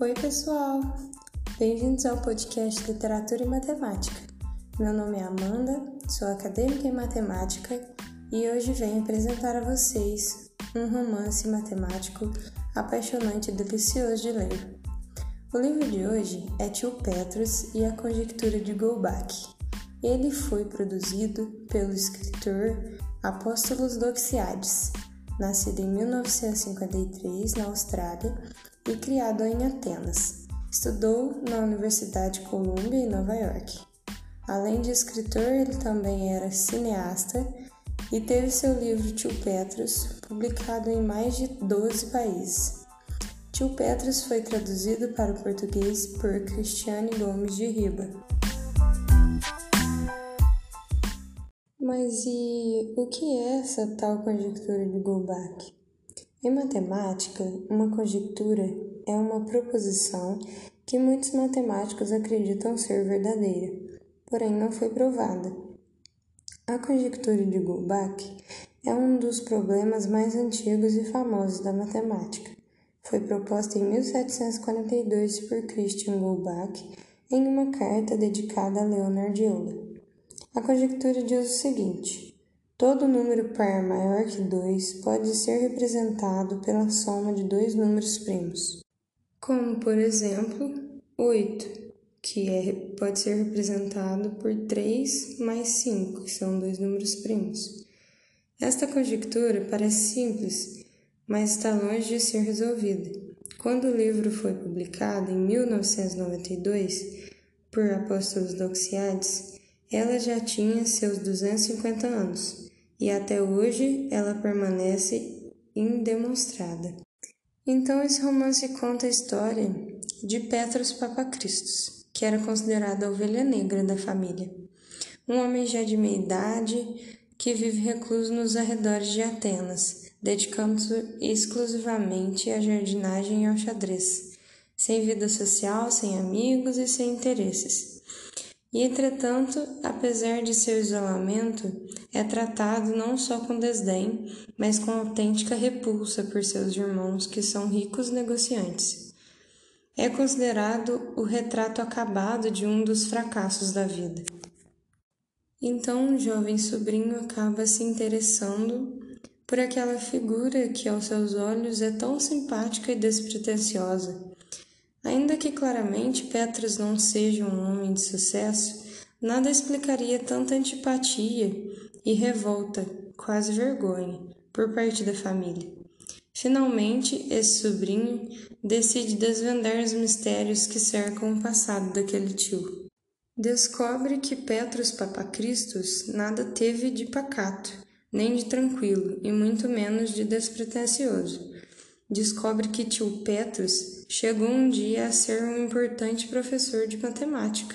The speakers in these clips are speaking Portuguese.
Oi, pessoal! Bem-vindos ao podcast Literatura e Matemática. Meu nome é Amanda, sou acadêmica em matemática e hoje venho apresentar a vocês um romance matemático apaixonante e delicioso de ler. O livro de hoje é Tio Petrus e a Conjectura de Goldbach. Ele foi produzido pelo escritor Apóstolos Doxiades, nascido em 1953 na Austrália e criado em Atenas. Estudou na Universidade Columbia em Nova York. Além de escritor, ele também era cineasta e teve seu livro Tio Petrus publicado em mais de 12 países. Tio Petrus foi traduzido para o português por Cristiane Gomes de Riba. Mas e o que é essa tal conjectura de Goldbach? Em matemática, uma conjectura é uma proposição que muitos matemáticos acreditam ser verdadeira, porém não foi provada. A conjectura de Goldbach é um dos problemas mais antigos e famosos da matemática. Foi proposta em 1742 por Christian Goldbach em uma carta dedicada a Leonard Euler. A conjectura diz o seguinte: Todo número par maior que 2 pode ser representado pela soma de dois números primos, como por exemplo 8, que é, pode ser representado por 3 mais 5, que são dois números primos. Esta conjectura parece simples, mas está longe de ser resolvida. Quando o livro foi publicado em 1992 por Apóstolos Doxiades, ela já tinha seus 250 anos e até hoje ela permanece indemonstrada. Então esse romance conta a história de Petros Papacristos, que era considerado a ovelha negra da família. Um homem já de meia idade que vive recluso nos arredores de Atenas, dedicando-se exclusivamente à jardinagem e ao xadrez, sem vida social, sem amigos e sem interesses. E, entretanto, apesar de seu isolamento, é tratado não só com desdém, mas com autêntica repulsa por seus irmãos, que são ricos negociantes. É considerado o retrato acabado de um dos fracassos da vida. Então, o jovem sobrinho acaba se interessando por aquela figura que, aos seus olhos, é tão simpática e despretensiosa Ainda que claramente Petros não seja um homem de sucesso, nada explicaria tanta antipatia e revolta, quase vergonha, por parte da família. Finalmente, esse sobrinho decide desvendar os mistérios que cercam o passado daquele tio. Descobre que Petros Papacristos nada teve de pacato, nem de tranquilo, e muito menos de despretensioso descobre que tio Petrus chegou um dia a ser um importante professor de matemática.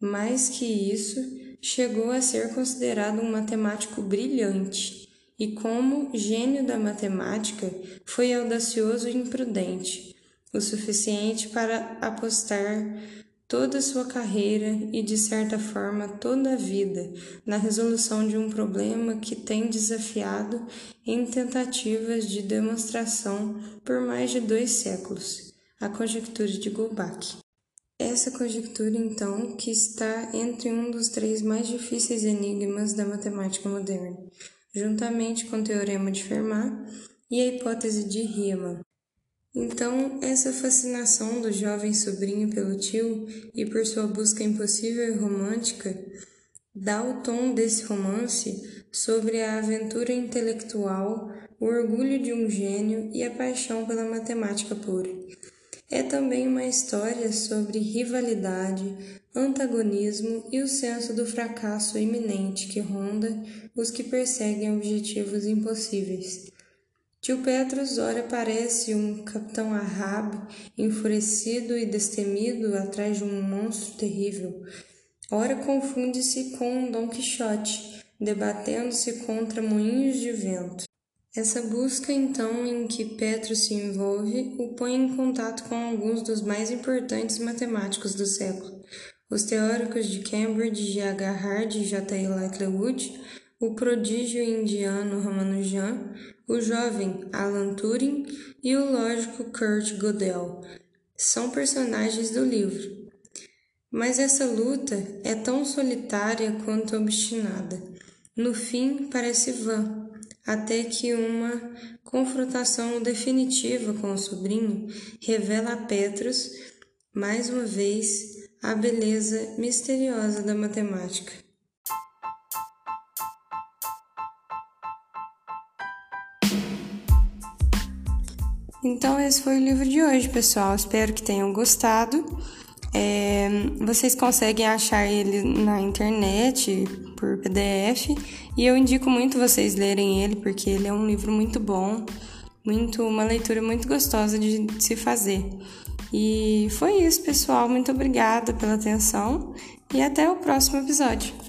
Mais que isso, chegou a ser considerado um matemático brilhante e, como gênio da matemática, foi audacioso e imprudente, o suficiente para apostar toda a sua carreira e, de certa forma, toda a vida na resolução de um problema que tem desafiado em tentativas de demonstração por mais de dois séculos a conjectura de Goldbach. Essa conjectura, então, que está entre um dos três mais difíceis enigmas da matemática moderna, juntamente com o teorema de Fermat e a hipótese de Riemann. Então, essa fascinação do jovem sobrinho pelo tio e por sua busca impossível e romântica dá o tom desse romance sobre a aventura intelectual, o orgulho de um gênio e a paixão pela matemática pura. É também uma história sobre rivalidade, antagonismo e o senso do fracasso iminente que ronda os que perseguem objetivos impossíveis. Tio Petros ora parece um capitão Ahab, enfurecido e destemido atrás de um monstro terrível. Ora confunde-se com Dom Quixote, debatendo-se contra moinhos de vento. Essa busca, então, em que Petros se envolve, o põe em contato com alguns dos mais importantes matemáticos do século. Os teóricos de Cambridge, G.H. Hard e J.I. Littlewood, o prodígio indiano Ramanujan, o jovem Alan Turing e o lógico Kurt Gödel. são personagens do livro. Mas essa luta é tão solitária quanto obstinada. No fim, parece vã, até que uma confrontação definitiva com o sobrinho revela a Petrus, mais uma vez, a beleza misteriosa da matemática. Então, esse foi o livro de hoje, pessoal. Espero que tenham gostado. É, vocês conseguem achar ele na internet por PDF e eu indico muito vocês lerem ele porque ele é um livro muito bom, muito uma leitura muito gostosa de se fazer. E foi isso, pessoal. Muito obrigada pela atenção e até o próximo episódio.